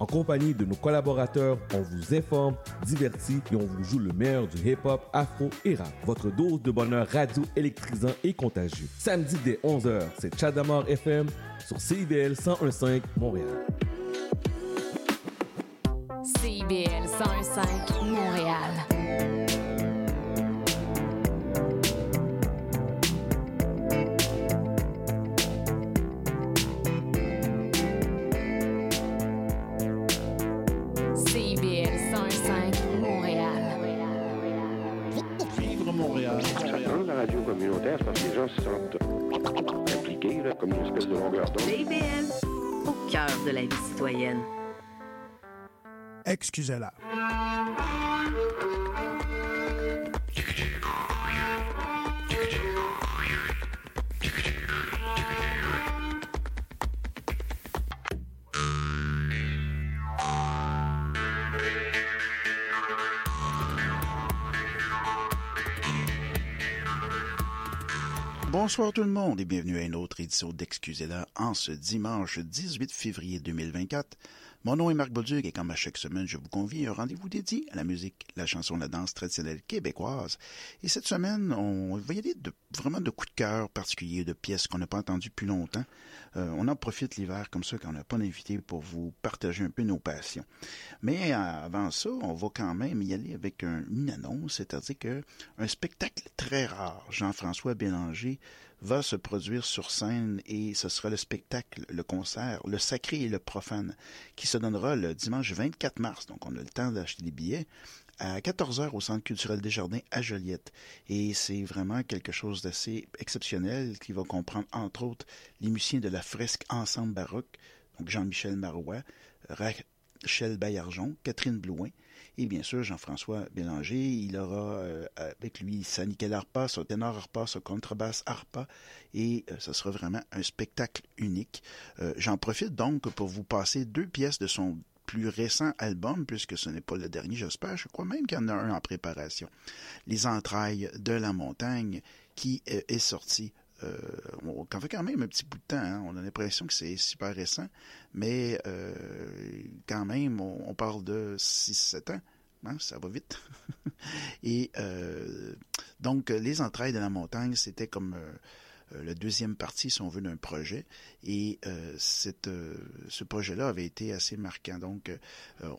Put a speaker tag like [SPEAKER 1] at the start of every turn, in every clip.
[SPEAKER 1] En compagnie de nos collaborateurs, on vous informe, divertit et on vous joue le meilleur du hip-hop, afro et rap. Votre dose de bonheur radio électrisant et contagieux. Samedi dès 11h, c'est Chadamar FM sur CIBL 1015 Montréal.
[SPEAKER 2] CIBL 105 Montréal.
[SPEAKER 3] Communautaire, c'est parce que les gens se sentent impliqués, là, comme une espèce de longueur d'onde.
[SPEAKER 4] Au cœur de la vie citoyenne.
[SPEAKER 5] Excusez-la.
[SPEAKER 6] Bonsoir tout le monde et bienvenue à une autre édition d'Excusez-la en ce dimanche 18 février 2024. Mon nom est Marc Bolduc et comme à chaque semaine, je vous convie à un rendez-vous dédié à la musique, la chanson, la danse traditionnelle québécoise. Et cette semaine, on va y aller de, vraiment de coups de cœur particuliers, de pièces qu'on n'a pas entendues depuis longtemps. Euh, on en profite l'hiver comme ça quand on n'a pas d'invité pour vous partager un peu nos passions. Mais avant ça, on va quand même y aller avec un, une annonce, c'est-à-dire que un spectacle très rare, Jean-François Bélanger, va se produire sur scène et ce sera le spectacle, le concert, le sacré et le profane, qui se donnera le dimanche 24 mars. Donc, on a le temps d'acheter des billets à 14 heures au Centre culturel Desjardins à Joliette. Et c'est vraiment quelque chose d'assez exceptionnel qui va comprendre, entre autres, les musiciens de la fresque Ensemble baroque, donc Jean-Michel Marois, Rachel Baillargeon, Catherine Blouin et bien sûr Jean-François Bélanger. Il aura euh, avec lui sa nickel harpa, son ténor harpa, son contrebasse harpa et euh, ce sera vraiment un spectacle unique. Euh, J'en profite donc pour vous passer deux pièces de son plus récent album, puisque ce n'est pas le dernier, j'espère. Je crois même qu'il en a un en préparation. Les entrailles de la montagne, qui euh, est sorti euh, on fait quand même un petit bout de temps. Hein. On a l'impression que c'est super récent, mais euh, quand même, on, parle de 6-7 ans. Hein, ça va vite. Et euh, donc, les entrailles de la montagne, c'était comme la deuxième partie, si on veut, d'un projet. Et ce projet-là avait été assez marquant. Donc,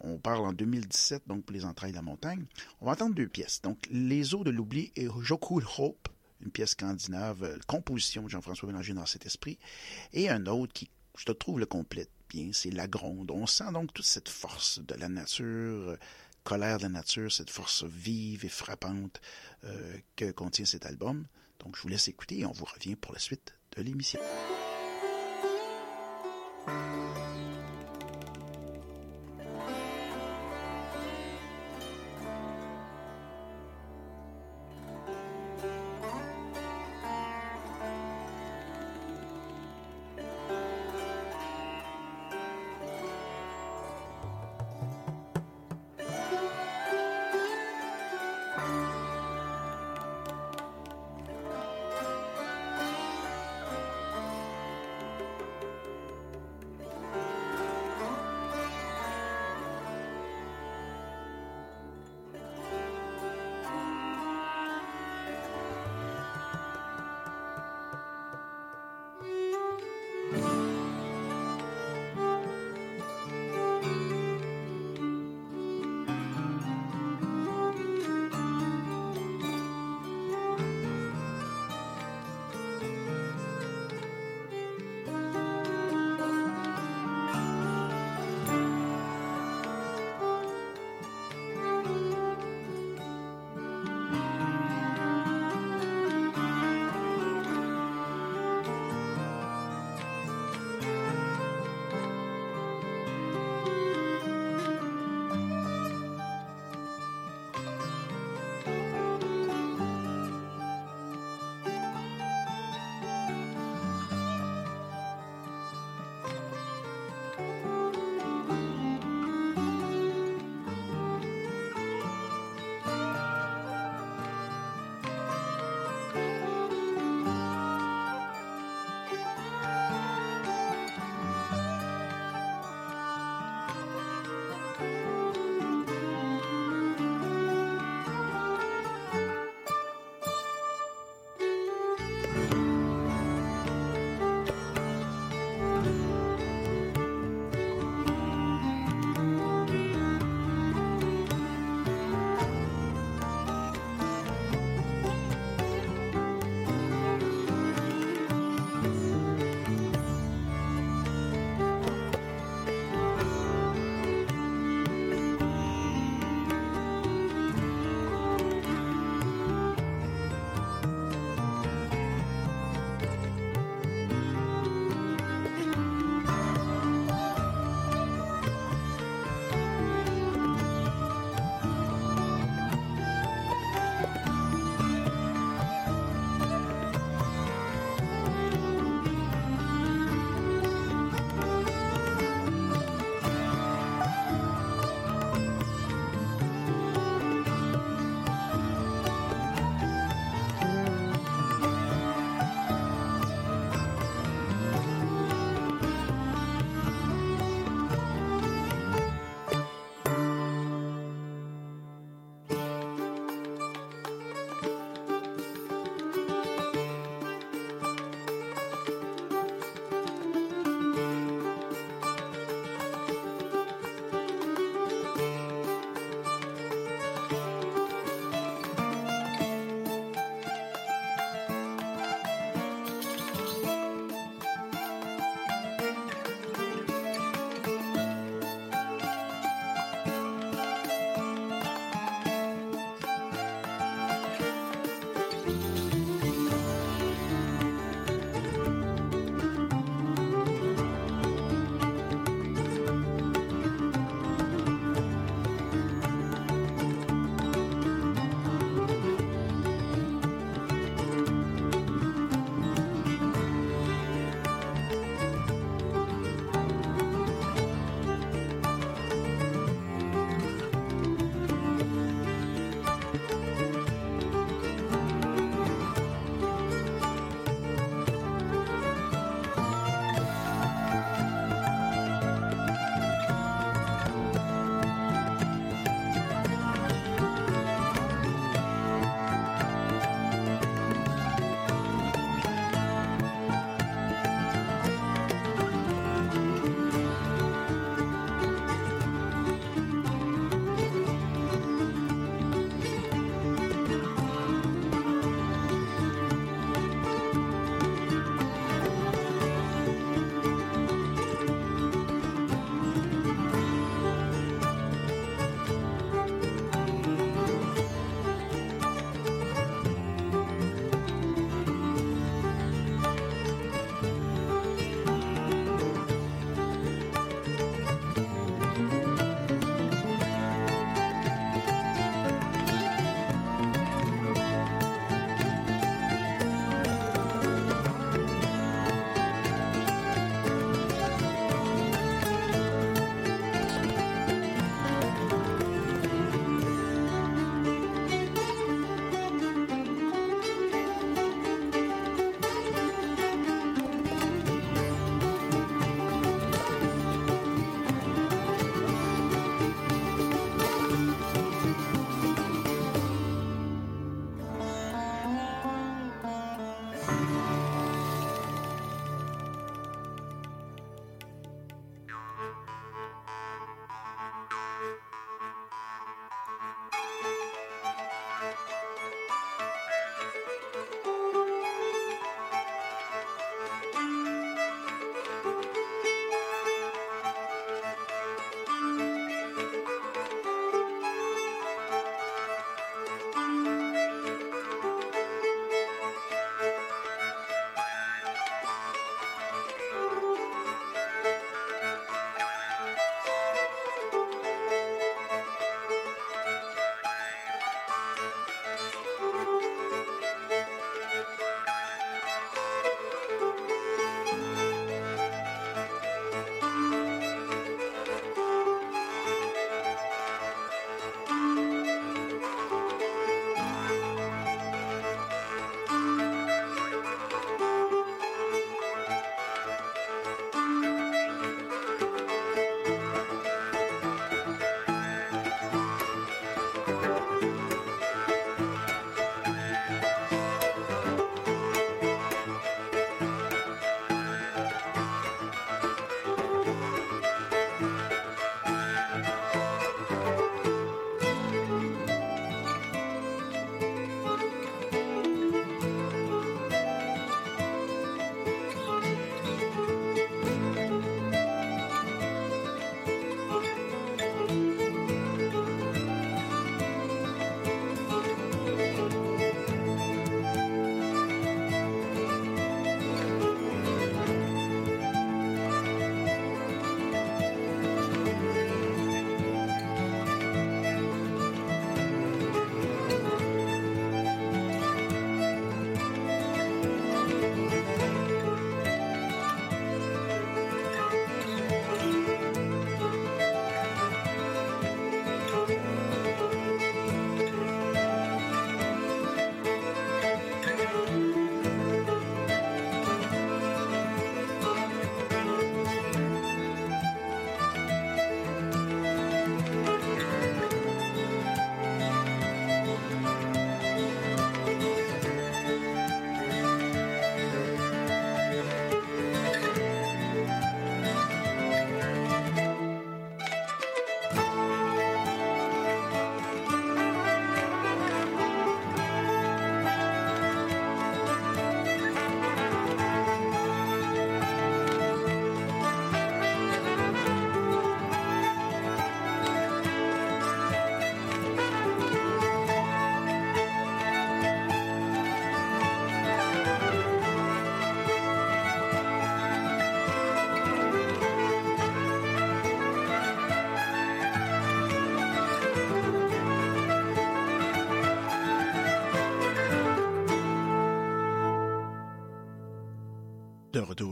[SPEAKER 6] on parle en 2017, donc pour les entrailles de la montagne. On va entendre deux pièces. Donc, Les eaux de l'oubli et Joku Hope, une pièce scandinave, euh, composition de Jean-François Bélanger dans cet esprit, et un autre qui, je te trouve, le complète bien, c'est La Gronde. On sent donc toute cette force de la nature, colère de la nature, cette force vive et frappante euh, que contient cet album. Donc, je vous laisse écouter et on vous revient pour la suite de l'émission.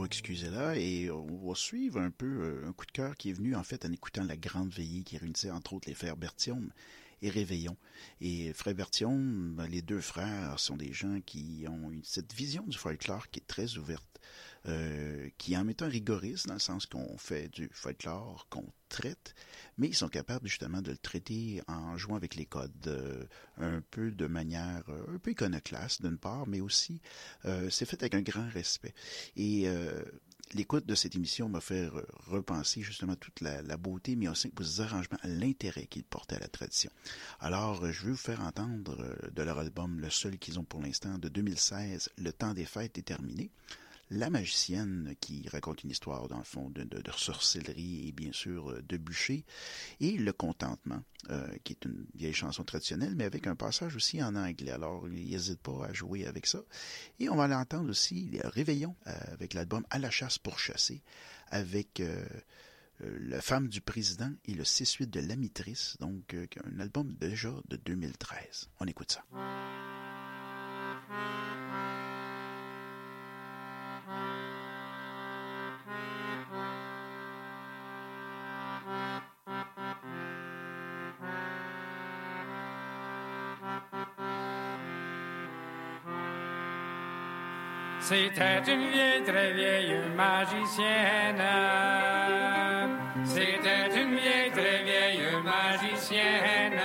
[SPEAKER 6] Excusez-la, et on va suivre un peu euh, un coup de cœur qui est venu en fait en écoutant la grande veillée qui réunissait entre autres les frères Berthiaume et Réveillon. Et Frère Berthiaume, ben, les deux frères sont des gens qui ont cette vision du folklore qui est très ouverte, euh, qui en étant rigoriste dans le sens qu'on fait du folklore, qu'on traite, mais ils sont capables justement de le traiter en jouant avec les codes, euh, un peu de manière euh, un peu iconoclaste d'une part, mais aussi c'est fait avec un grand respect. Et l'écoute de cette émission m'a fait re- repenser justement toute la, beauté, mais aussi aux arrangements, l'intérêt qu'ils portaient à la tradition. Alors, je vais vous faire entendre de leur album, le seul qu'ils ont pour l'instant, de 2016, Le temps des fêtes est terminé. La magicienne qui raconte une histoire, dans le fond, de, sorcellerie et bien sûr euh, de bûcher. Et Le contentement, euh, qui est une vieille chanson traditionnelle, mais avec un passage aussi en anglais. Alors, n'hésite pas à jouer avec ça. Et on va l'entendre aussi, Réveillons, euh, avec l'album À la chasse pour chasser, avec La femme du président et le 6-8 de l'amitrice, donc un album déjà de 2013. On écoute ça.
[SPEAKER 5] C'était une vieille, très vieille magicienne. C'était une vieille, très vieille magicienne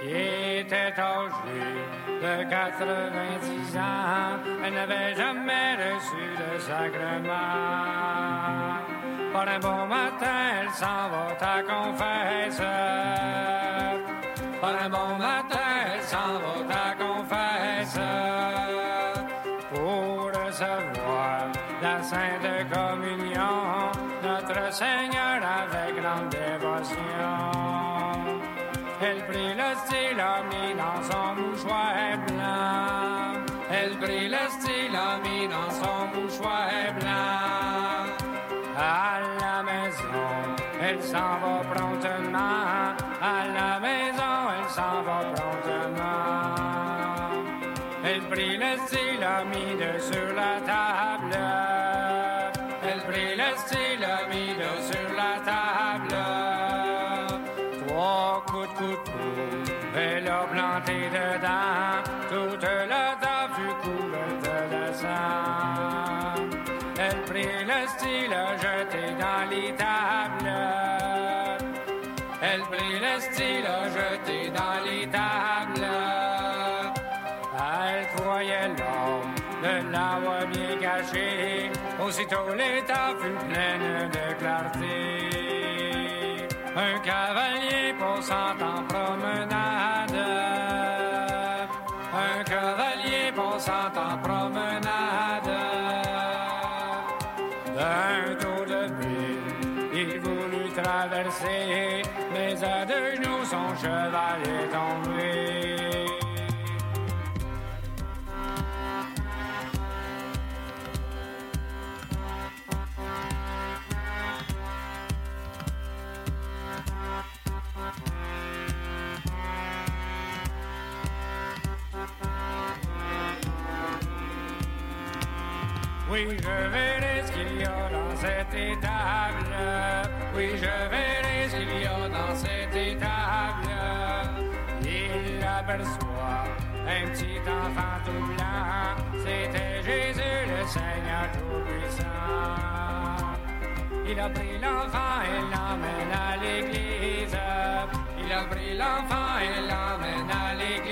[SPEAKER 5] qui était âgée de 90 ans. Elle n'avait jamais reçu de sacrement. Par un bon matin, elle s'en va ta confesse. Par un bon matin, elle s'en va ta confesse recevoir la Sainte Communion, notre Seigneur avec grande dévotion. Elle prit le stylo dans son mouchoir blanc. Elle prit le stylo dans son mouchoir blanc. À la maison, elle s'en va promptement. À la maison, elle s'en va promptement. Elle prit le stylo mis de sur Croyait l'homme de l'avoir bien caché. Aussitôt l'état fut pleine de clarté. Un cavalier passant en promenade. Un cavalier passant en promenade. D'un tour de ville, il voulut traverser, mais à deux genoux son cheval est tombé. Cette étable. Oui, je verrai ce qu'il y a dans cette étable. Il aperçoit un petit enfant tout blanc. C'était Jésus, le Seigneur Tout-Puissant. Il a pris l'enfant et l'emmène à l'église. Il a pris l'enfant et l'emmène à l'église.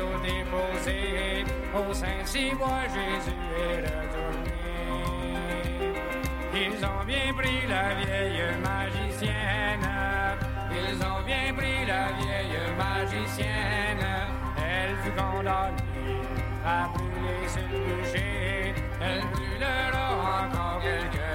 [SPEAKER 5] Aussitôt déposé au Saint-Cybois. Jésus est retourné. Ils ont bien pris la vieille magicienne. Ils ont bien pris la vieille magicienne. Elle fut condamnée à brûler sur le bûcher. Elle brûlera encore quelques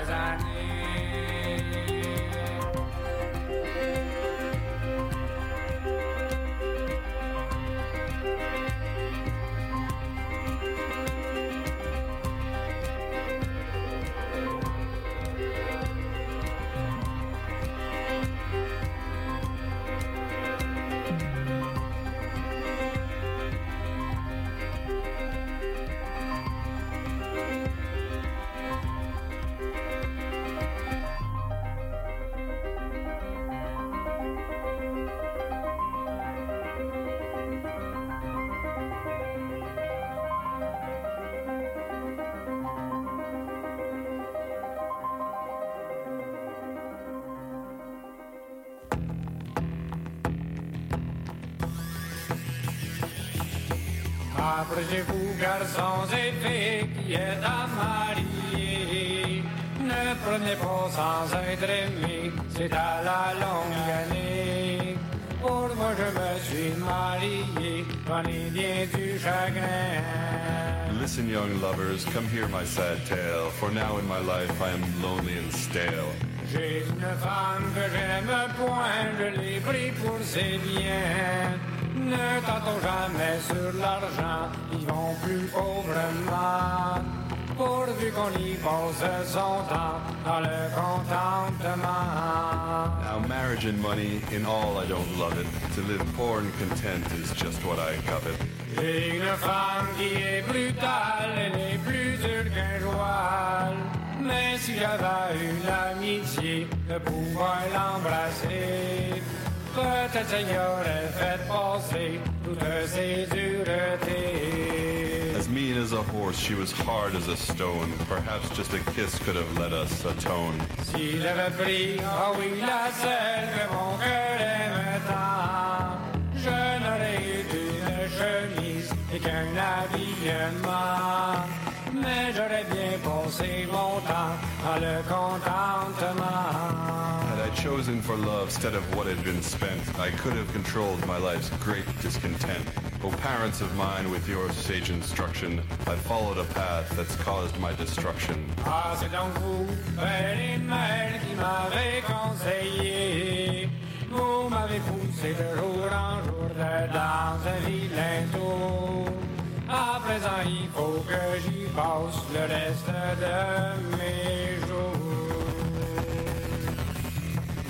[SPEAKER 5] Approchez-vous, garçons et filles, qui êtes à marier. Ne prenez pas sans être aimé, c'est à la longue année. Pour moi, je me suis marié, ai bien du chagrin.
[SPEAKER 7] Listen, young lovers, come hear my sad tale, for now in my life I am lonely and stale.
[SPEAKER 5] J'ai une femme que j'aime point, je l'ai pris pour ses biens. Ne tentons jamais sur l'argent, vivons plus pauvrement. Pourvu qu'on y passe son temps dans le contentement.
[SPEAKER 7] Now marriage and money, in all I don't love it. To live poor and content is just what I covet.
[SPEAKER 5] J'ai une femme qui est brutale, elle est plus dure qu'un joual. Mais si j'avais eu l'amitié de pouvoir l'embrasser, peut-être ça y aurait fait passer toutes ces duretés.
[SPEAKER 7] As mean as a horse, she was hard as a stone. Perhaps just a kiss could have let us atone.
[SPEAKER 5] Si j'avais pris, ah oui, la que mon cœur tant, je n'aurais eu qu'une chemise et qu'un habillement. Mais j'aurais bien passé mon temps dans le contentement.
[SPEAKER 7] Chosen for love instead of what had been spent, I could have controlled my life's great discontent. O parents of mine, with your sage instruction, I followed a path that's caused my destruction.
[SPEAKER 5] Ah, c'est donc vous, qui m'avez conseillé. Vous m'avez poussé de jour en jour dans un vilain tour. À présent, il faut que j'y passe le reste de mes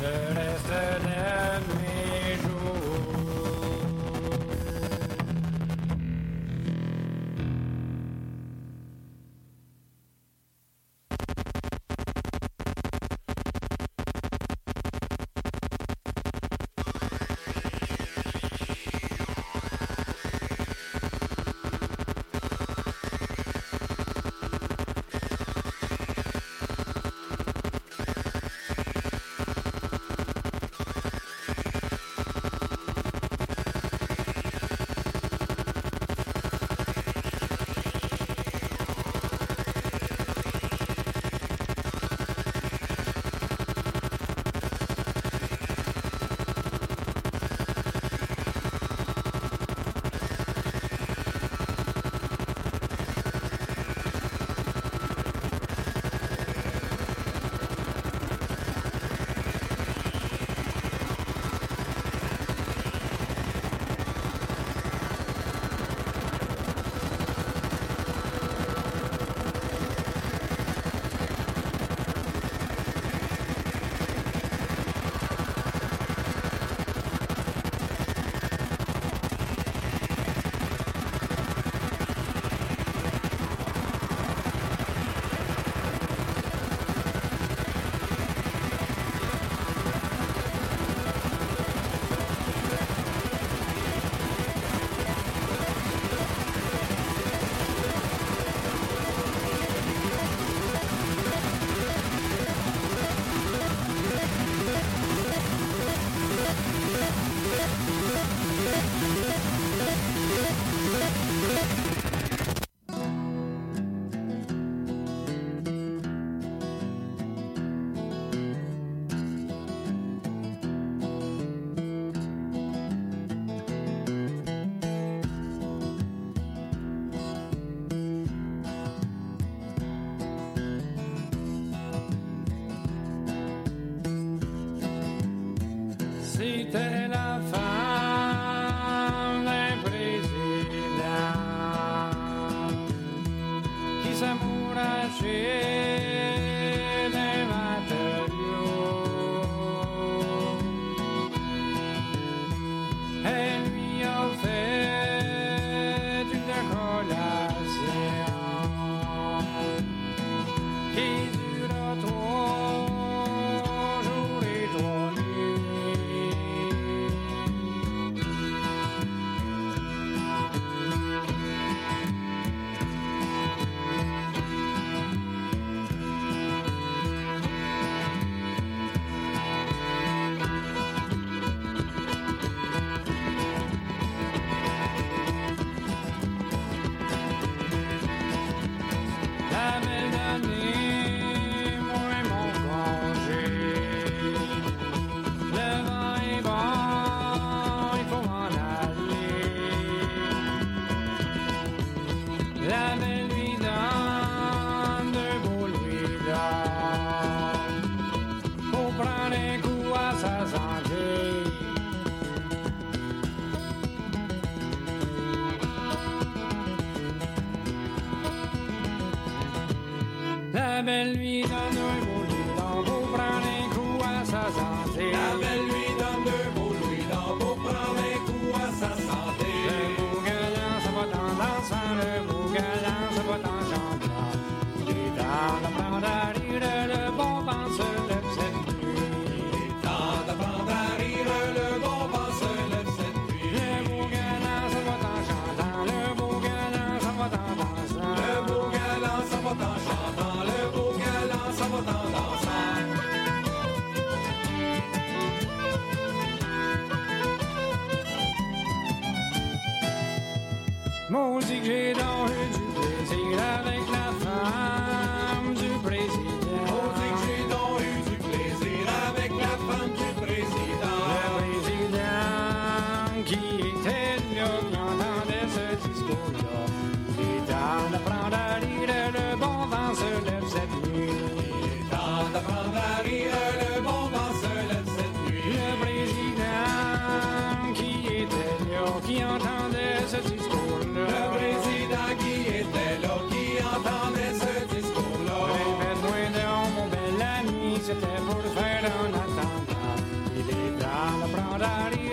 [SPEAKER 5] Le reste de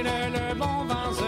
[SPEAKER 8] le bon vent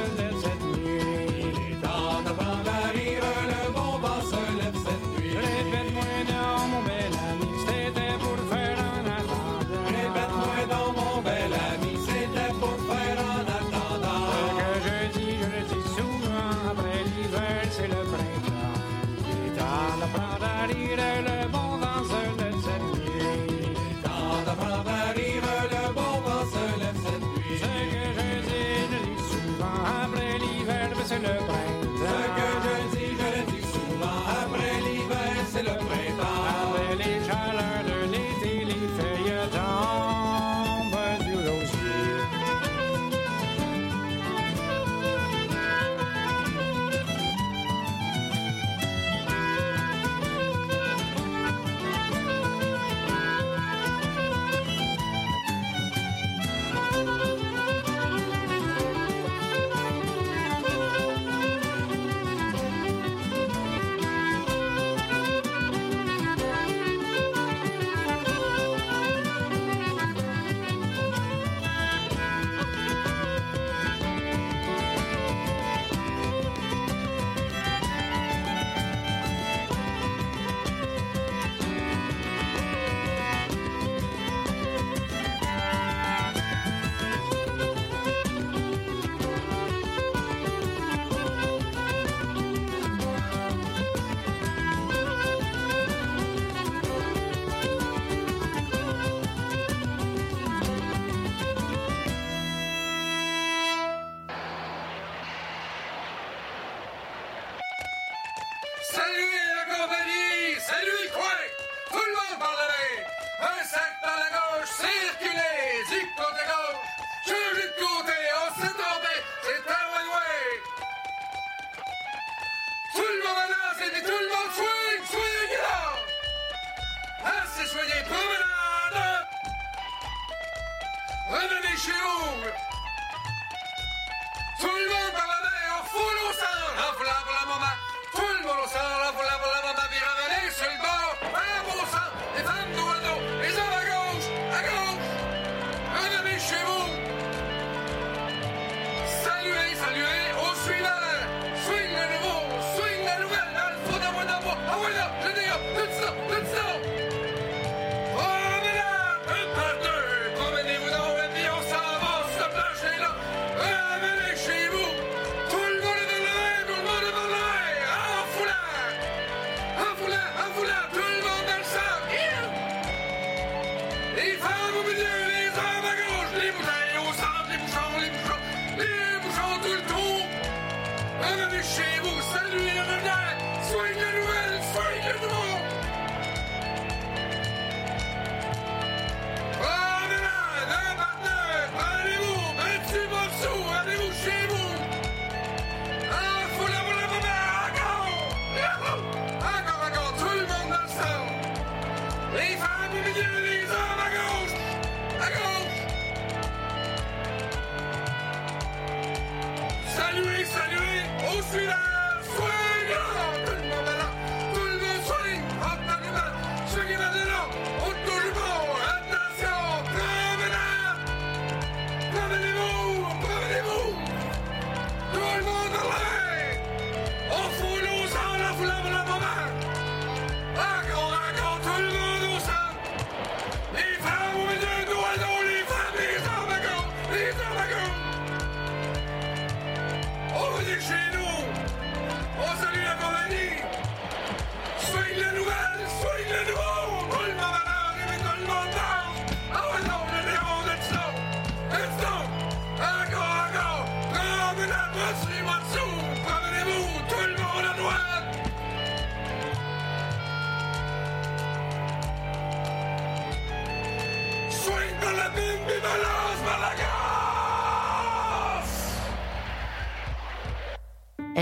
[SPEAKER 8] Neverland!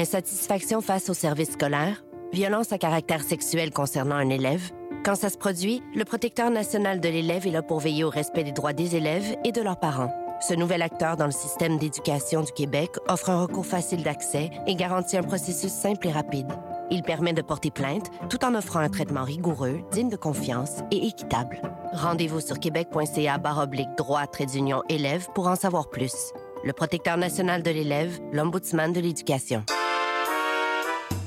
[SPEAKER 9] Insatisfaction face au service scolaire, violence à caractère sexuel concernant un élève. Quand ça se produit, le protecteur national de l'élève est là pour veiller au respect des droits des élèves et de leurs parents. Ce nouvel acteur dans le système d'éducation du Québec offre un recours facile d'accès et garantit un processus simple et rapide. Il permet de porter plainte tout en offrant un traitement rigoureux, digne de confiance et équitable. Rendez-vous sur québec.ca oblique droit trait d'union élève pour en savoir plus. Le protecteur national de l'élève, l'ombudsman de l'éducation.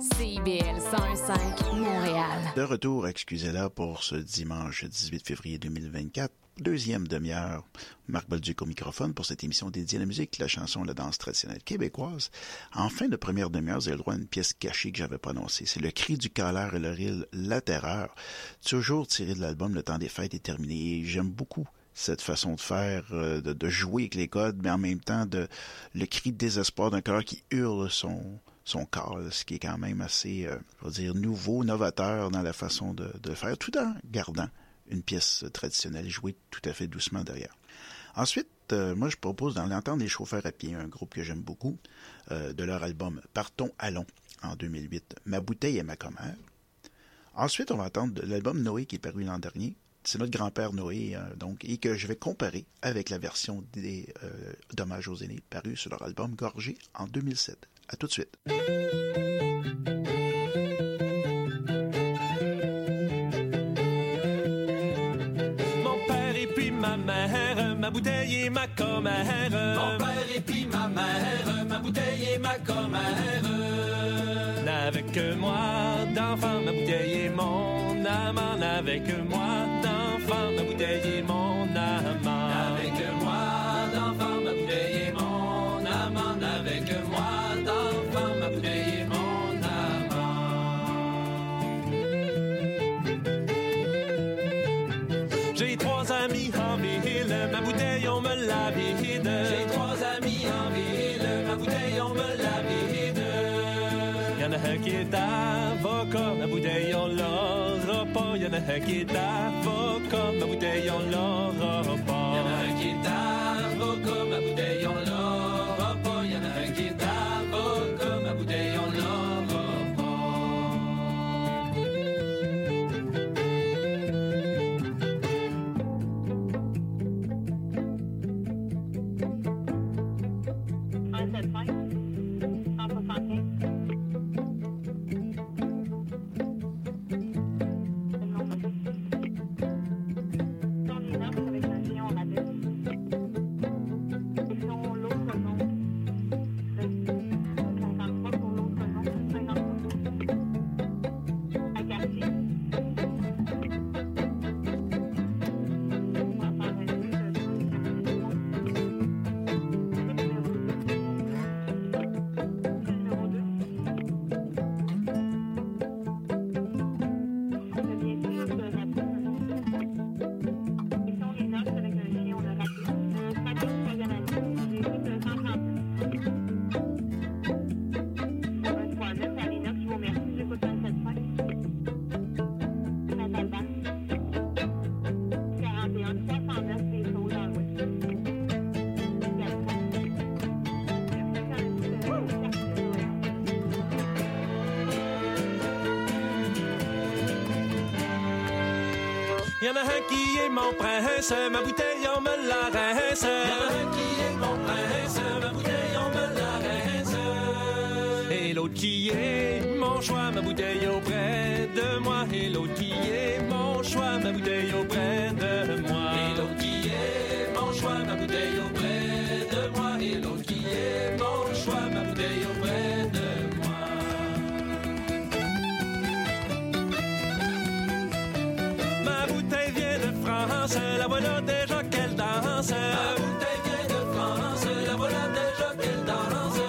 [SPEAKER 2] CIBL 105 Montréal.
[SPEAKER 6] De retour, excusez-la, pour ce dimanche 18 février 2024. Deuxième demi-heure, Marc Bolduc au microphone pour cette émission dédiée à la musique, la chanson, la danse traditionnelle québécoise. En fin de première demi-heure, avez le droit à une pièce cachée que j'avais prononcée. C'est le cri du colère et le rire, la terreur. Toujours tiré de l'album Le temps des fêtes est terminé. J'aime beaucoup cette façon de faire, euh, de, de, jouer avec les codes, mais en même temps de le cri de désespoir d'un cœur qui hurle son son corps, ce qui est quand même assez, euh, je dire, nouveau, novateur dans la façon de, de faire, tout en gardant une pièce traditionnelle jouée tout à fait doucement derrière. Ensuite, euh, moi, je propose dans l'entendre des chauffeurs à pied, un groupe que j'aime beaucoup, euh, de leur album Partons, allons, en 2008, Ma bouteille et ma commère. Ensuite, on va entendre l'album Noé qui est paru l'an dernier. C'est notre grand-père Noé, euh, donc, et que je vais comparer avec la version des Dommages aux aînés paru sur leur album Gorgé en 2007. À tout de suite.
[SPEAKER 10] Mon père et puis ma mère, ma bouteille et ma commère. Mon père et puis ma mère, ma bouteille et ma commère. N'avec que moi d'enfant, ma bouteille et mon amant. N'avec moi d'enfant, ma bouteille et mon amant. Trois amis en ville, ma bouteille on me la vide. J'ai trois amis en ville, ma bouteille on me la vide. Y'en a un qui est avocat, ma bouteille on l'aura pas. Y'en a un qui est avocat, ma bouteille on l'aura pas. Prince, ma bouteille on me la rince. En qui est mon prince, ma bouteille on me la rince. Et l'autre qui est mon choix, ma bouteille auprès de moi. Et l'autre qui est mon choix, ma bouteille auprès de moi. Voilà déjà qu'elle danse. Ma bouteille vient de France, la voilà déjà qu'elle danse.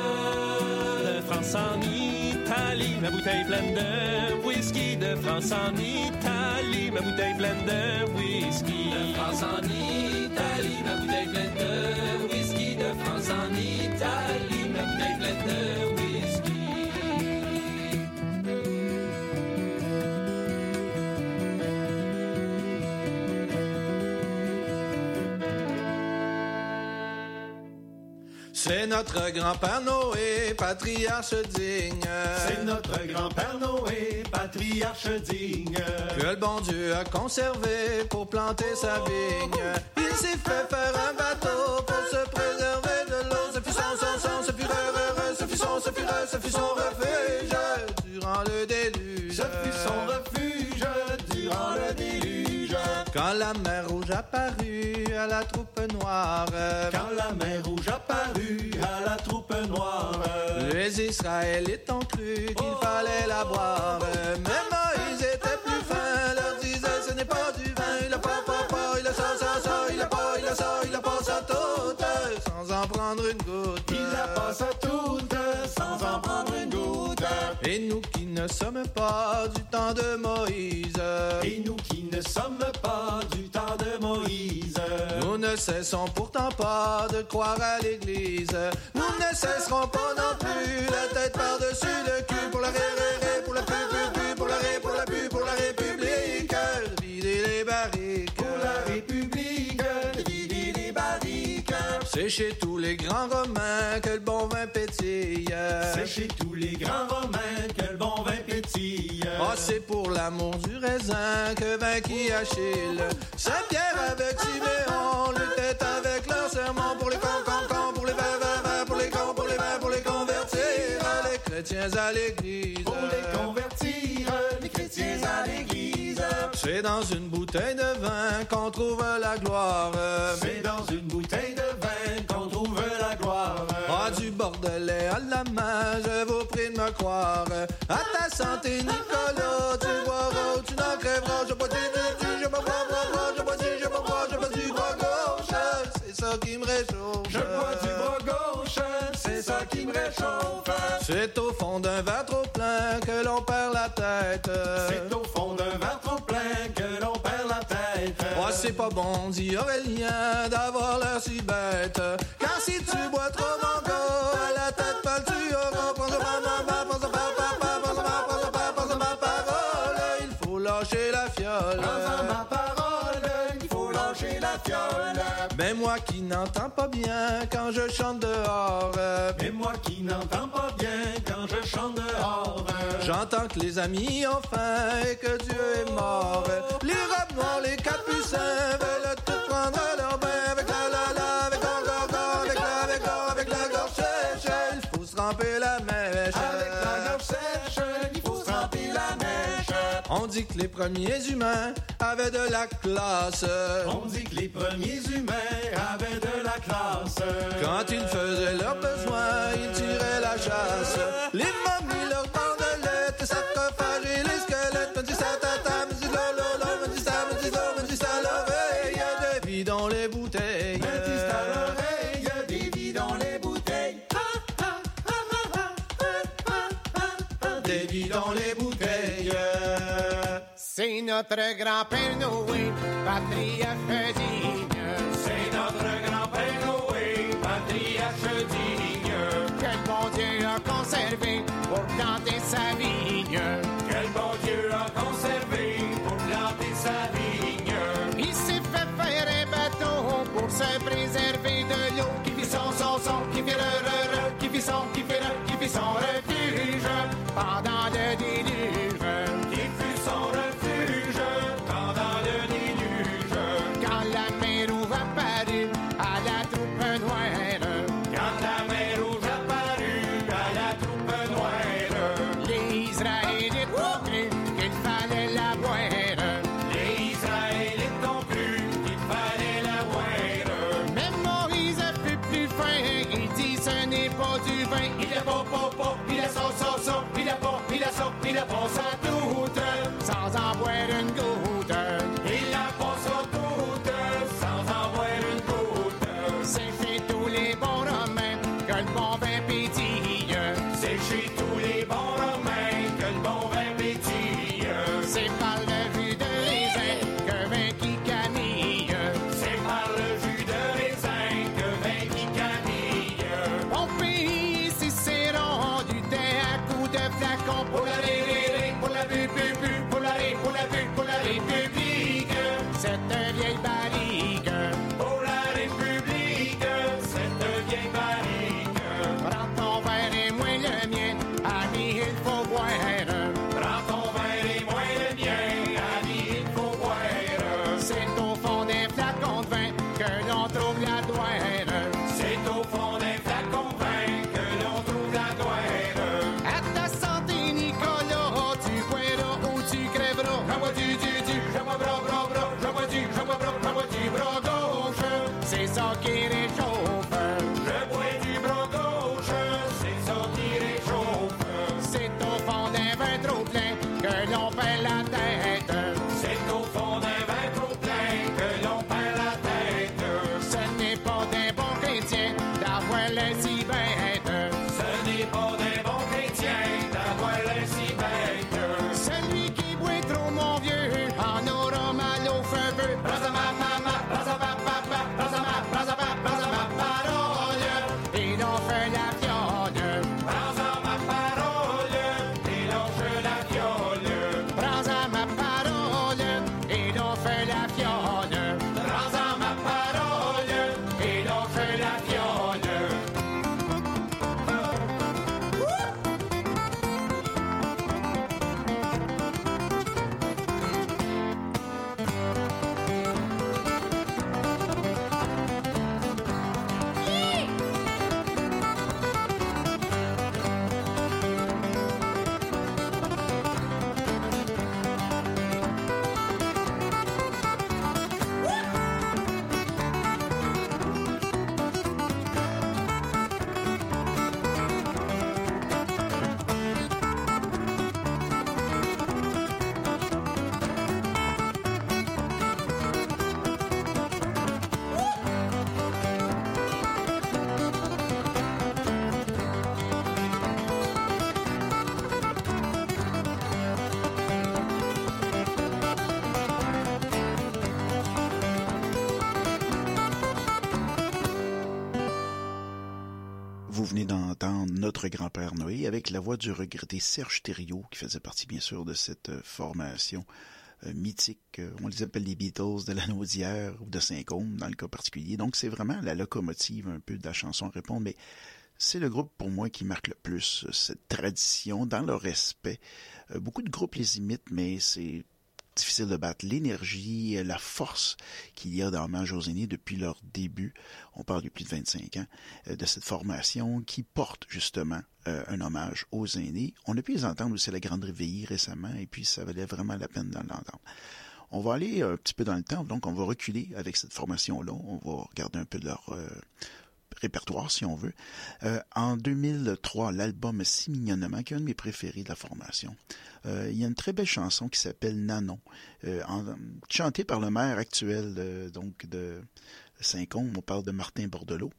[SPEAKER 10] De France en Italie, ma bouteille pleine de whisky. De France en Italie, ma bouteille pleine de whisky. De France en Italie, ma bouteille pleine de whisky. De France en Italie,
[SPEAKER 11] C'est notre grand-père Noé, patriarche digne.
[SPEAKER 12] C'est notre grand-père Noé, patriarche digne.
[SPEAKER 11] Que le bon Dieu a conservé pour planter sa vigne. Il s'est fait faire un bateau pour se préserver de l'eau. Ce fut son, son, son, ce fut ce fut son, ce fut ce fut son Quand la mer rouge apparut à la troupe noire.
[SPEAKER 12] Quand la mer rouge apparut à la troupe noire.
[SPEAKER 11] Les Israélites ont cru qu'il fallait la boire. Mais Moïse était plus fin, leur disait ce n'est pas du ne sommes pas du temps de Moïse.
[SPEAKER 12] Et nous qui ne sommes pas du temps de Moïse.
[SPEAKER 11] Nous ne cessons pourtant pas de croire à l'Église. Nous ne cesserons pas non plus la tête par-dessus le cul pour la ré, C'est chez tous les grands Romains que le bon vin pétille.
[SPEAKER 12] C'est chez tous les grands Romains que le bon vin pétille.
[SPEAKER 11] Oh, c'est pour l'amour du raisin que vainquit Achille. Saint-Pierre avec Siméon luttait avec leur serment pour les cons, cons, cons, pour les vins, vins, vins, pour les cons, pour les vins, pour les convertir les chrétiens à l'église.
[SPEAKER 12] Pour les convertir, les chrétiens à l'église.
[SPEAKER 11] C'est dans une bouteille de vin qu'on trouve la gloire.
[SPEAKER 12] C'est dans une bouteille de vin
[SPEAKER 11] bordelais à la main, je vous prie de me croire. À ta santé, Nicolas, tu boiras ou tu n'en crèveras. Je bois du, du, du, je bois, bois, je bois du, je bois, bois, je bois du bras gauche. C'est ça qui me réchauffe.
[SPEAKER 12] Je bois du bras gauche, c'est ça qui me réchauffe.
[SPEAKER 11] C'est au fond d'un verre trop plein que l'on perd la tête.
[SPEAKER 12] C'est au fond d'un verre trop plein que l'on perd la tête.
[SPEAKER 11] Oh, c'est pas bon, dit Aurélien, d'avoir l'air si bête. Car si tu bois trop, Mais moi qui n'entends pas bien quand je chante dehors.
[SPEAKER 12] Mais moi qui n'entends pas bien quand je chante dehors.
[SPEAKER 11] J'entends que les amis ont faim et que Dieu est mort. Les robes noires, les capucins veulent tout prendre à leur bain avec la la la, avec la gorgon, avec la avec la avec la gorge. Il faut se ramper la mèche. Dit que les premiers humains avaient de la classe.
[SPEAKER 12] On dit que les premiers humains avaient de la classe.
[SPEAKER 11] Quand ils faisaient leurs besoins, ils tiraient la chasse. Les momies, leurs
[SPEAKER 13] notre grand-père Noé, patriarche digne.
[SPEAKER 12] C'est notre grand-père Noé, patriarche digne.
[SPEAKER 13] Que le bon Dieu a conservé pour planter sa vigne.
[SPEAKER 12] Que le bon Dieu a conservé pour planter sa vigne.
[SPEAKER 13] Il s'est fait faire un bateau pour se préserver C'est ça qui
[SPEAKER 6] Notre grand-père Noé avec la voix du regretté Serge Thériault, qui faisait partie bien sûr de cette euh, formation euh, mythique. euh, on les appelle les Beatles de la Naudière ou de Saint-Côme dans le cas particulier. Donc c'est vraiment la locomotive un peu de la chanson à répondre, mais c'est le groupe pour moi qui marque le plus cette tradition dans le respect. Beaucoup de groupes les imitent, mais c'est difficile de battre l'énergie, euh, la force qu'il y a dans aînés depuis leur début. On parle de plus de 25 ans euh, de cette formation qui porte justement euh, un hommage aux aînés. On a pu les entendre aussi à la Grande Réveillée récemment et puis ça valait vraiment la peine d'en l'entendre. On va aller un petit peu dans le temps, donc on va reculer avec cette formation-là. On va regarder un peu de leur répertoire, si on veut. Euh, en 2003, l'album Si mignonnement, qui est un de mes préférés de la formation. Euh, il y a une très belle chanson qui s'appelle Nanon, euh, chantée par le maire actuel euh, donc de Saint-Côme, on parle de Martin Bordelot.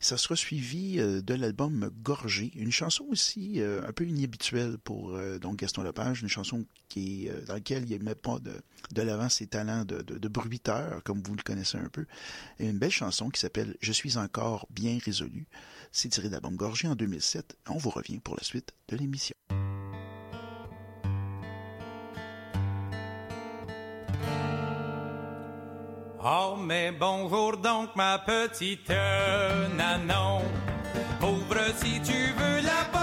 [SPEAKER 6] Ça sera suivi euh, de l'album Gorgé, une chanson aussi euh, un peu inhabituelle pour euh, donc Gaston Lepage, une chanson dans laquelle il met pas de, de l'avant ses talents de bruiteur, comme vous le connaissez un peu. Et une belle chanson qui s'appelle Je suis encore bien résolu. C'est tiré de l'album Gorgé en 2007. On vous revient pour la suite de l'émission.
[SPEAKER 14] Oh, mais bonjour donc, ma petite Nanon. Ouvre si tu veux la porte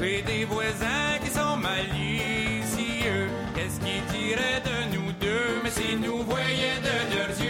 [SPEAKER 14] Puis des voisins qui sont malicieux, qu'est-ce qu'ils diraient de nous deux? Mais s'ils nous voyaient de leurs yeux,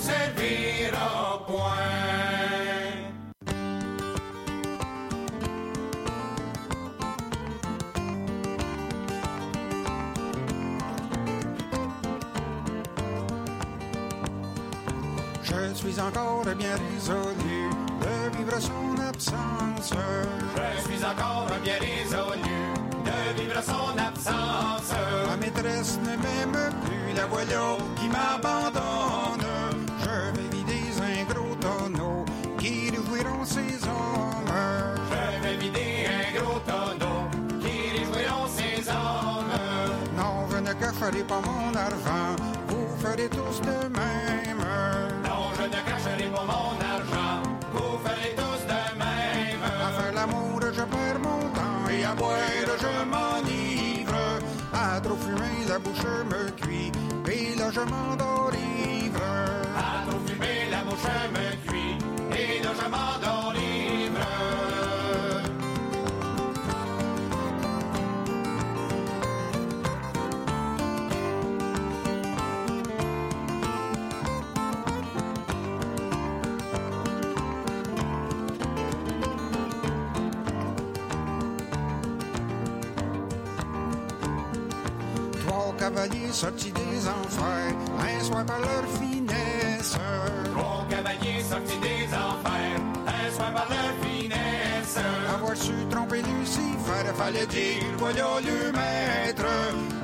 [SPEAKER 14] servira point.
[SPEAKER 15] Je suis encore bien résolu de vivre son absence.
[SPEAKER 13] Je suis encore bien résolu de vivre son absence.
[SPEAKER 15] Ma maîtresse ne m'aime plus, la voilà qui m'abandonne. Réjouiront ses hommes.
[SPEAKER 13] Je vais vider un gros tonneau qui réjouiront ses hommes.
[SPEAKER 15] Non, je ne cacherai pas mon argent, vous ferez tous de même.
[SPEAKER 13] Non, je ne cacherai pas mon argent, vous ferez tous de même.
[SPEAKER 15] À faire l'amour, je perds mon temps et à boire, je m'enivre. À trop fumer, la bouche me cuit et là je m'endors.
[SPEAKER 13] À trop fumer, la bouche me m'endors ivre.
[SPEAKER 15] Trois cavaliers sortis des enfers, un soir par leur finesse.
[SPEAKER 13] Cavaliers sortis des enfers, un soir par leur finesse?
[SPEAKER 15] Avoir su tromper Lucifer, fallait dire voilà le maître.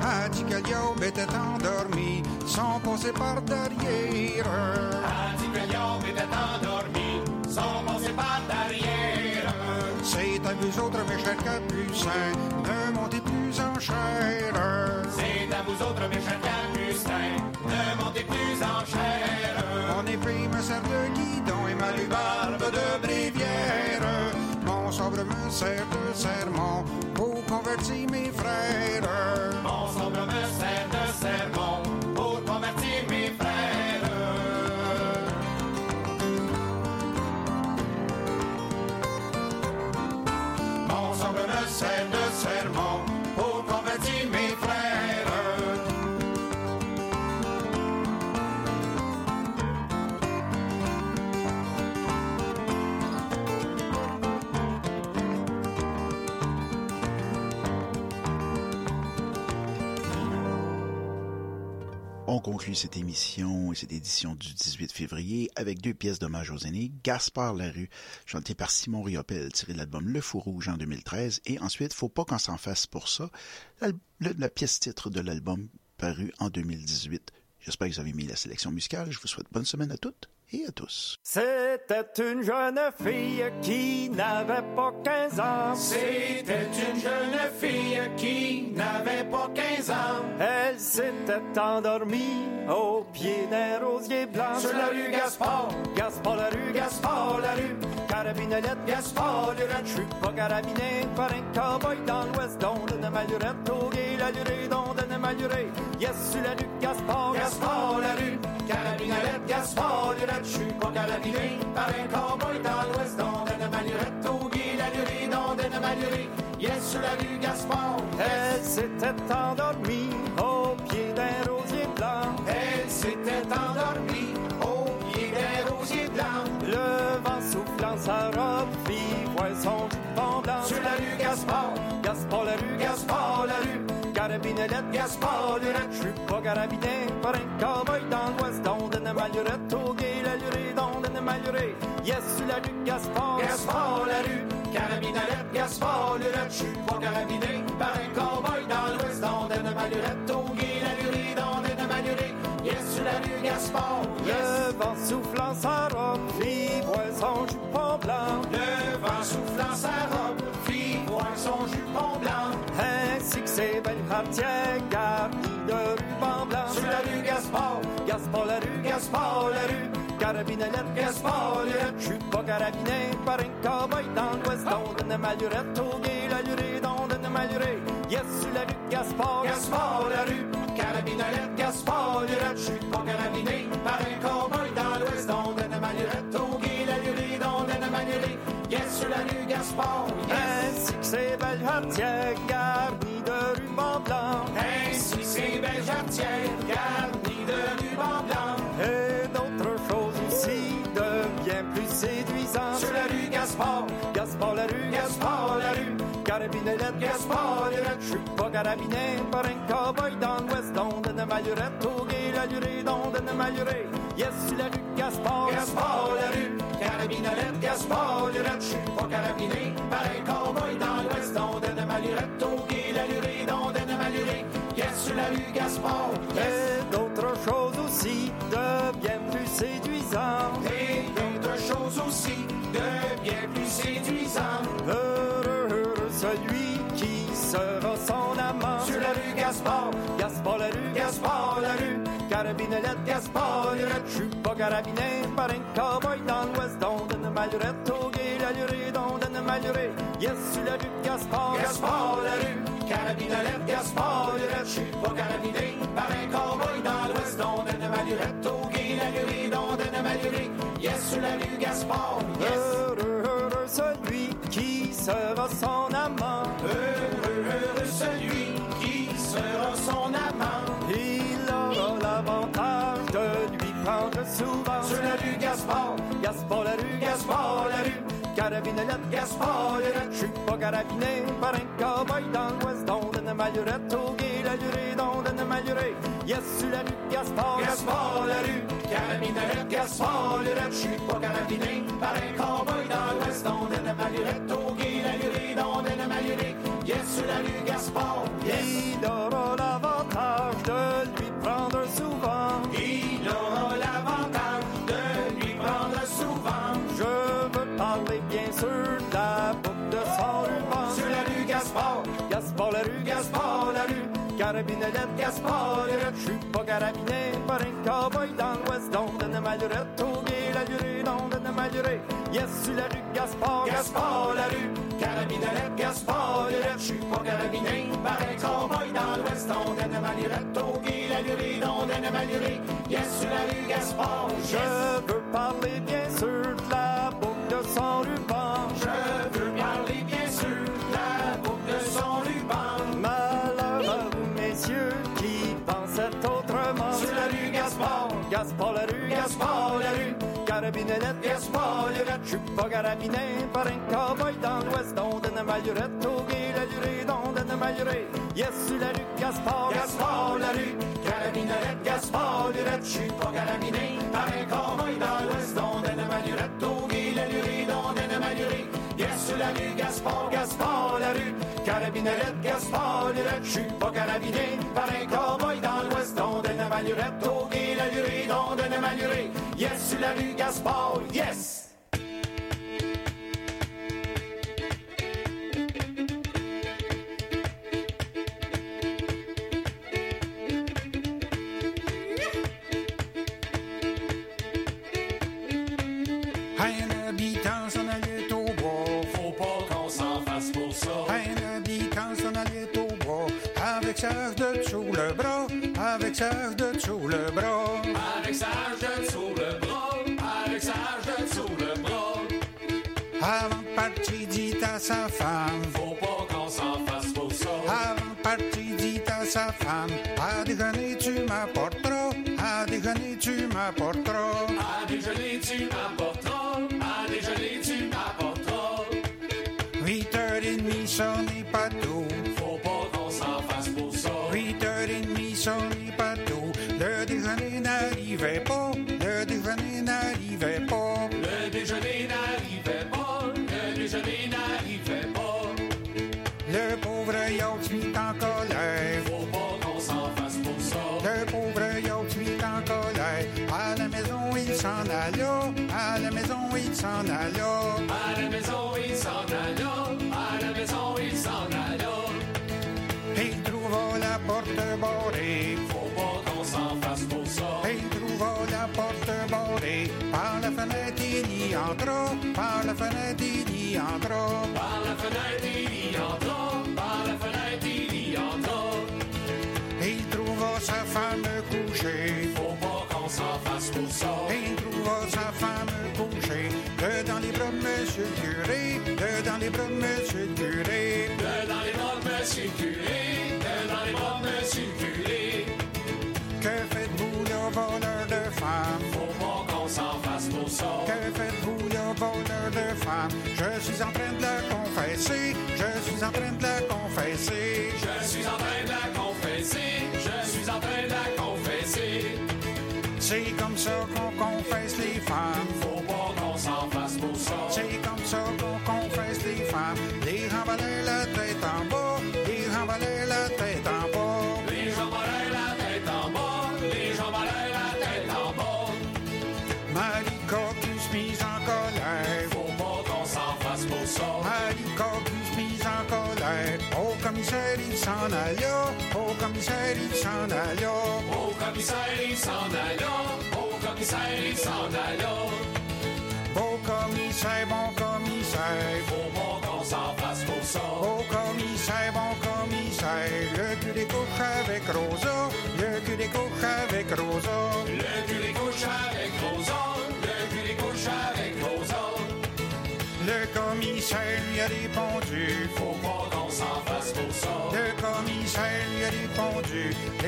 [SPEAKER 15] A dit que Liob était endormi, sans passer par derrière.
[SPEAKER 13] A dit que Liob était endormi, sans passer par derrière.
[SPEAKER 15] C'est à vous autres, mes chers capucins, ne montez plus en chair.
[SPEAKER 13] C'est à vous autres, mes chers capucins, sermon pour convertir mes frères.
[SPEAKER 15] Mon sabre me sert de sermon
[SPEAKER 6] conclut cette émission et cette édition du 18 février avec deux pièces d'hommage aux aînés. Gaspard Larue, chanté par Simon Riopel, tiré de l'album Le Fou Rouge en 2013. Et ensuite, Faut pas qu'on s'en fasse pour ça, la, la- pièce titre de l'album paru en 2018. J'espère que vous avez mis la sélection musicale. Je vous souhaite bonne semaine à toutes et à tous.
[SPEAKER 16] C'était une jeune fille qui n'avait pas 15 ans.
[SPEAKER 13] C'était une jeune fille qui n'avait pas 15 ans.
[SPEAKER 16] Elle s'était endormie au pied d'un rosier blanc.
[SPEAKER 13] Sur la rue Gaspard,
[SPEAKER 16] Gaspard la rue,
[SPEAKER 13] Gaspard la rue,
[SPEAKER 16] carabinelette,
[SPEAKER 13] Gaspard Lurette.
[SPEAKER 16] Je suis pas carabiné par un cowboy dans l'ouest, dont de malurette, au gué, la lurée, dont de malurée. Yes, sur la rue Gaspard,
[SPEAKER 13] Gaspard la rue, carabinelette, Gaspard Lurette. Je suis pas carabiné par un cowboy dans l'ouest, dans de malurette, au gué, la lurée, dont de malurée. Yes, sur la rue Gaspard,
[SPEAKER 16] Elle s'était endormie au pied d'un rosier blanc.
[SPEAKER 13] Elle s'était endormie au pied d'un rosier blanc.
[SPEAKER 16] Le vent soufflant sa robe voir son jupon blanc.
[SPEAKER 13] Sur la rue Gaspard,
[SPEAKER 16] Gaspard la rue,
[SPEAKER 13] Gaspard la rue,
[SPEAKER 16] carabinelette,
[SPEAKER 13] Gaspard Lurette.
[SPEAKER 16] Je suis pas carabiné par un cowboy dans l'ouest, dont de malurette, au lurée, dont de malurée. Yes, sur la rue Gaspard,
[SPEAKER 13] Gaspard la rue, carabinelette, Gaspard Lurette. Je suis pas carabiné par un cowboy dans l'ouest, dans de malurette, au gué, la lurée, dans de malurée. Yes, sur la rue Gaspard, yes.
[SPEAKER 16] Le vent soufflant sa robe voir son jupon blanc.
[SPEAKER 13] Le vent soufflant sa robe, voir son jupon blanc.
[SPEAKER 16] Ainsi que ses belles jarretières garnies de ruban blanc.
[SPEAKER 13] Sur la rue Gaspard,
[SPEAKER 16] Gaspard la rue,
[SPEAKER 13] Gaspard la rue,
[SPEAKER 16] carabinelette,
[SPEAKER 13] Gaspard Lurette.
[SPEAKER 16] Je suis pas carabiné par un cowboy dans l'ouest, dont de malurette, au gué, la lurée, dont de malurée. Yes, sur la rue Gaspard,
[SPEAKER 13] Gaspard la rue, carabinelette, Gaspard Lurette. Je suis pas carabiné par un cowboy dans l'ouest, dans de malurette, au gué, la lurée, dans de malurée. Yes, sur la rue Gaspard, yes.
[SPEAKER 16] Ainsi que ses belles jarretières garnies de ruban blanc.
[SPEAKER 13] Ainsi ces belles jarretières garnies
[SPEAKER 16] séduisantes.
[SPEAKER 13] Sur la rue Gaspard,
[SPEAKER 16] Gaspard la rue,
[SPEAKER 13] Gaspard la rue,
[SPEAKER 16] carabinelette,
[SPEAKER 13] Gaspard Lurette.
[SPEAKER 16] Je suis pas carabiné par un cowboy dans l'ouest, dont de malurette, au gué, la lurée, dont de malurée. Yes, sur la rue Gaspard,
[SPEAKER 13] Gaspard la rue, carabinelette, Gaspard Lurette. Je suis pas carabiné par un cowboy dans l'ouest, dans de malurette, au gué, la lurée, dans de malurée. Yes, sur la rue Gaspard, yes.
[SPEAKER 16] Et d'autres choses aussi de bien plus séduisantes.
[SPEAKER 13] Et choses aussi de bien plus séduisantes.
[SPEAKER 16] Heureux, heureux celui qui sera son amant.
[SPEAKER 13] Sur la rue Gaspard,
[SPEAKER 16] Gaspard la rue,
[SPEAKER 13] Gaspard la rue,
[SPEAKER 16] carabinelette,
[SPEAKER 13] Gaspard.
[SPEAKER 16] Je suis pas carabiné par un cowboy dans l'ouest, dont de malurette, au gué, la lurée, dont de malurée. Yes, sur la rue Gaspard,
[SPEAKER 13] Gaspard la rue, carabinelette, Gaspard Lurette. Je suis pas carabiné par un cowboy dans l'ouest, dont de malurette, au gué, la lurée, dont de malurée. Yes, sur la rue Gaspard, yes.
[SPEAKER 16] Heureux, heureux celui qui sera son amant.
[SPEAKER 13] Heureux, heureux celui qui sera son amant.
[SPEAKER 16] Il aura l'avantage de lui prendre souvent.
[SPEAKER 13] Sur la rue Gaspard,
[SPEAKER 16] Gaspard la rue,
[SPEAKER 13] Gaspard
[SPEAKER 16] carabinelette,
[SPEAKER 13] Gaspard.
[SPEAKER 16] Je suis pas carabiné par un cowboy dans l'ouest, dont de malurette, au gué, la lurée, dont de malurée. Yes, sur la rue Gaspard,
[SPEAKER 13] Gaspard la rue, carabinelette, Gaspard Lurette. Je suis pas carabiné par un cowboy dans l'ouest, dont de malurette, au gué, la lurée, dont de malurée. Yes, sur la rue Gaspard, yes.
[SPEAKER 16] Il aura l'avantage de lui prendre souvent.
[SPEAKER 13] Il aura l'avantage Gaspard
[SPEAKER 16] carabinelette,
[SPEAKER 13] Gaspard.
[SPEAKER 16] Je suis pas carabiné par un cowboy dans l'ouest, au gué, la malurée. Yes, sur la rue Gaspard,
[SPEAKER 13] Gaspard la rue, carabinelette, Gaspard Lurette. Je suis pas carabiné par un cowboy dans l'ouest, on donne malurette, au gué, la donne malurée. Yes, sur la rue Gaspard, yes.
[SPEAKER 16] Je veux parler bien sûr de la boucle de son ruban.
[SPEAKER 13] Je rue,
[SPEAKER 16] carabinelette, gaspolurette. Je suis pas carabiné par un cowboy dans l'ouest, dont une malurette, au gué, la lurée, dont une malurée. Yes, sur la rue, Gaspard, Gaspard, la rue, carabinelette, gaspolurette. Je suis pas carabiné par un cowboy dans l'ouest, dont une malurette, au gué, la lurée, dont une malurée. Sur la rue, Gaspard, Gaspard, la rue, carabinelette, gaspard, lurette. Je suis pas carabiné par un cowboy dans l'ouest, dont une malurette, au gué, la lurée, dont une malurée. Yes, sur la rue, Gaspard, yes!
[SPEAKER 15] Hache de dessous le bras. Avec de dessous le bras,
[SPEAKER 13] avec de dessous le bras.
[SPEAKER 15] Avant de partir, dit à sa femme.
[SPEAKER 13] Faut pas qu'on s'en fasse pour ça.
[SPEAKER 15] Avant de partir, dit à sa femme. À déjeuner, tu m'apporteras. À déjeuner, tu m'apporteras.
[SPEAKER 13] À déjeuner, tu m'apporteras. À déjeuner, tu m'apporteras.
[SPEAKER 15] 8h30, ça n'est pas il y entra. Par la fenêtre, il y
[SPEAKER 13] s'en
[SPEAKER 15] alla. Au commissaire, il s'en alla. Beau commissaire, bon commissaire.
[SPEAKER 13] Faut pas qu'on s'en fasse pour ça.
[SPEAKER 15] Beau commissaire, bon commissaire. Le cul des couches avec Rosa. Le cul des couches avec Rosa.
[SPEAKER 13] Le cul des couches avec Rosa. Le cul des couches avec Rosa.
[SPEAKER 15] Le commissaire lui a répondu.
[SPEAKER 13] Faut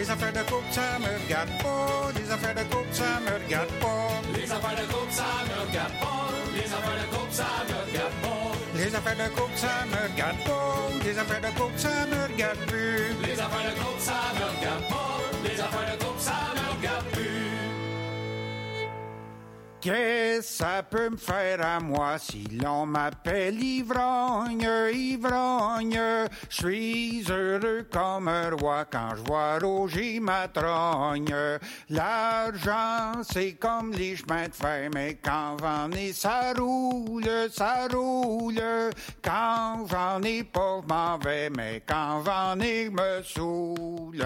[SPEAKER 15] Les affaires de couple, ça me regarde pas. Les affaires de couple, ça me regarde pas.
[SPEAKER 13] Les affaires de couple, ça me regarde pas. Les affaires de couple, ça me regarde pas.
[SPEAKER 15] Les affaires de couple, ça me regarde pas. Les affaires de couple, ça me regarde plus.
[SPEAKER 13] Les affaires de couple, ça me regarde pas. Les affaires de couple, ça me regarde plus.
[SPEAKER 15] Qu'est-ce que ça peut me faire à moi si l'on m'appelle ivrogne, ivrogne? Je suis heureux comme un roi quand je vois rougir ma. L'argent, c'est comme les chemins de fer, mais quand j'en ai, ça roule, ça roule. Quand j'en ai pas, m'en vais, mais quand j'en ai, me saoule.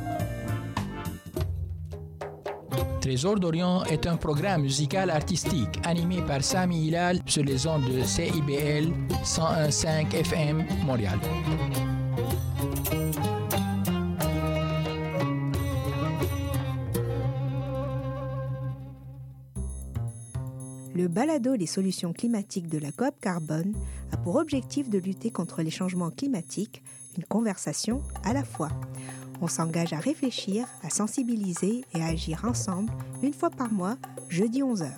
[SPEAKER 17] Trésor d'Orient est un programme musical artistique animé par Sami Hilal sur les ondes de CIBL 101.5 FM Montréal.
[SPEAKER 18] Le balado Les solutions climatiques de la COP Carbone a pour objectif de lutter contre les changements climatiques, une conversation à la fois on s'engage à réfléchir, à sensibiliser et à agir ensemble une fois par mois, jeudi 11h.